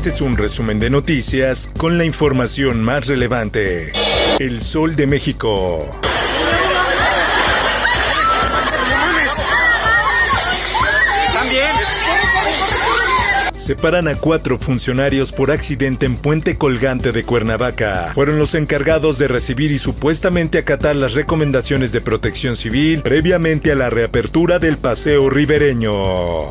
Este es un resumen de noticias con la información más relevante. El Sol de México. Separan a cuatro funcionarios por accidente en Puente Colgante de Cuernavaca. Fueron los encargados de recibir y supuestamente acatar las recomendaciones de protección civil previamente a la reapertura del paseo ribereño.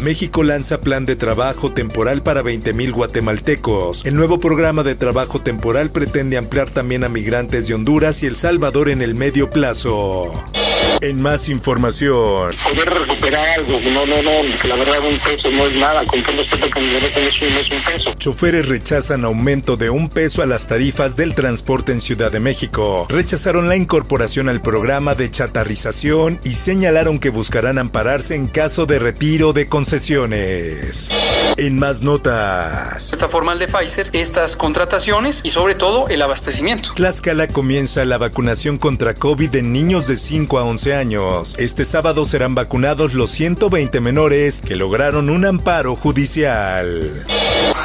México lanza plan de trabajo temporal para 20.000 guatemaltecos. El nuevo programa de trabajo temporal pretende ampliar también a migrantes de Honduras y El Salvador en el medio plazo. En más información. Poder recuperar algo, no, no, no, la verdad un peso no es nada, con todo respeto que me es un, es un peso. Choferes rechazan aumento de un peso a las tarifas del transporte en Ciudad de México. Rechazaron la incorporación al programa de chatarrización y señalaron que buscarán ampararse en caso de retiro de concesiones. En más notas. Esta formal de Pfizer, estas contrataciones y sobre todo el abastecimiento. Tlaxcala comienza la vacunación contra COVID en niños de 5 a 11 años. Este sábado serán vacunados los 120 menores que lograron un amparo judicial.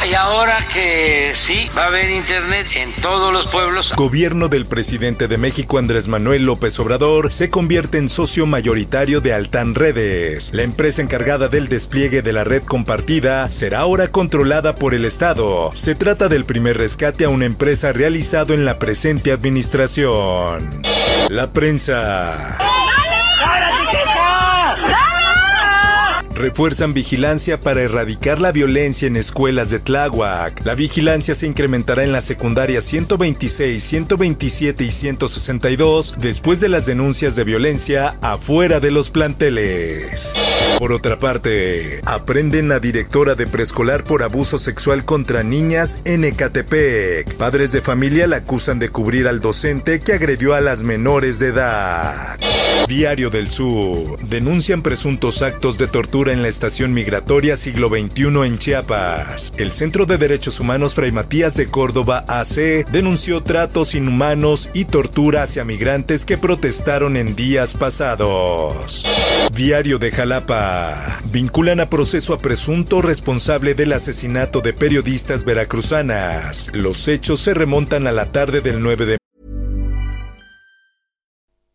Y ahora que sí, va a haber internet en todos los pueblos. Gobierno del presidente de México Andrés Manuel López Obrador se convierte en socio mayoritario de Altan Redes. La empresa encargada del despliegue de la red compartida será ahora controlada por el Estado. Se trata del primer rescate a una empresa realizado en la presente administración. La prensa. Refuerzan vigilancia para erradicar la violencia en escuelas de Tláhuac. La vigilancia se incrementará en las secundarias 126, 127 y 162 después de las denuncias de violencia afuera de los planteles. Por otra parte, aprenden a directora de preescolar por abuso sexual contra niñas en Ecatepec. Padres de familia la acusan de cubrir al docente que agredió a las menores de edad. Diario del Sur. Denuncian presuntos actos de tortura en la estación migratoria siglo XXI en Chiapas. El Centro de Derechos Humanos Fray Matías de Córdoba AC denunció tratos inhumanos y tortura hacia migrantes que protestaron en días pasados. Diario de Jalapa. Vinculan a proceso a presunto responsable del asesinato de periodistas veracruzanas. Los hechos se remontan a la tarde del 9 de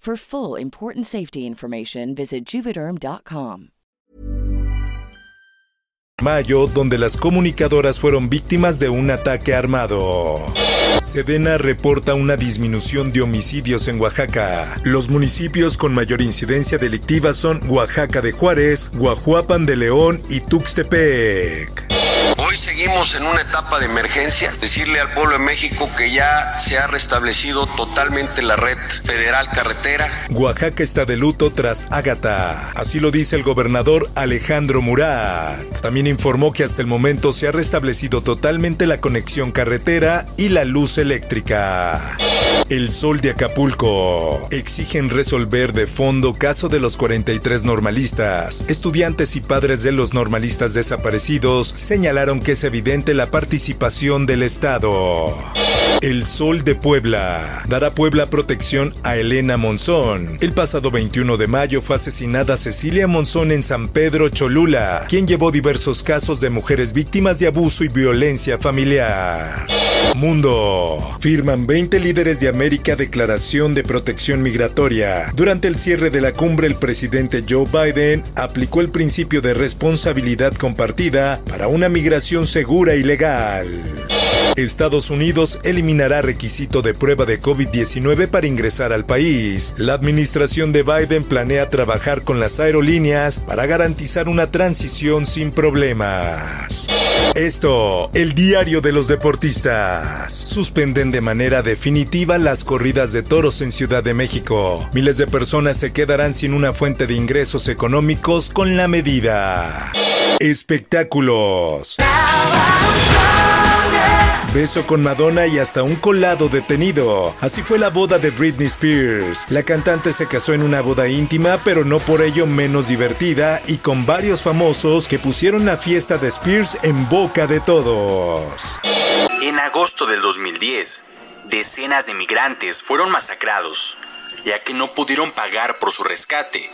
For full important safety information, visit juvederm.com. Mayo, donde las comunicadoras fueron víctimas de un ataque armado. Sedena reporta una disminución de homicidios en Oaxaca. Los municipios con mayor incidencia delictiva son Oaxaca de Juárez, Guajuapan de León y Tuxtepec. Hoy seguimos en una etapa de emergencia. Decirle al pueblo de México que ya se ha restablecido totalmente la red federal carretera. Oaxaca está de luto tras Ágata. Así lo dice el gobernador Alejandro Murat. También informó que hasta el momento se ha restablecido totalmente la conexión carretera y la luz eléctrica. El Sol de Acapulco. Exigen resolver de fondo caso de los 43 normalistas. Estudiantes y padres de los normalistas desaparecidos señalaron que es evidente la participación del Estado. El Sol de Puebla. Dará Puebla protección a Elena Monzón. El pasado 21 de mayo fue asesinada Cecilia Monzón en San Pedro Cholula, quien llevó diversos casos de mujeres víctimas de abuso y violencia familiar. Mundo. Firman 20 líderes de América declaración de protección migratoria. Durante el cierre de la cumbre, el presidente Joe Biden aplicó el principio de responsabilidad compartida para una migración segura y legal. Estados Unidos eliminará requisito de prueba de COVID-19 para ingresar al país. La administración de Biden planea trabajar con las aerolíneas para garantizar una transición sin problemas. Esto, el diario de los deportistas. Suspenden de manera definitiva las corridas de toros en Ciudad de México. Miles de personas se quedarán sin una fuente de ingresos económicos con la medida. Espectáculos. Beso con Madonna y hasta un colado detenido. Así fue la boda de Britney Spears. La cantante se casó en una boda íntima, pero no por ello menos divertida y con varios famosos que pusieron la fiesta de Spears en boca de todos. En agosto del 2010, decenas de migrantes fueron masacrados, ya que no pudieron pagar por su rescate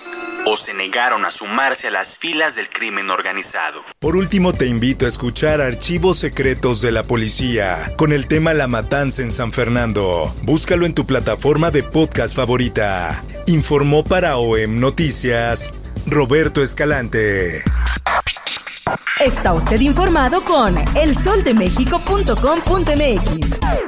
o se negaron a sumarse a las filas del crimen organizado. Por último, te invito a escuchar Archivos Secretos de la Policía con el tema La Matanza en San Fernando. Búscalo en tu plataforma de podcast favorita. Informó para OEM Noticias Roberto Escalante. Está usted informado con elsoldemexico.com.mx.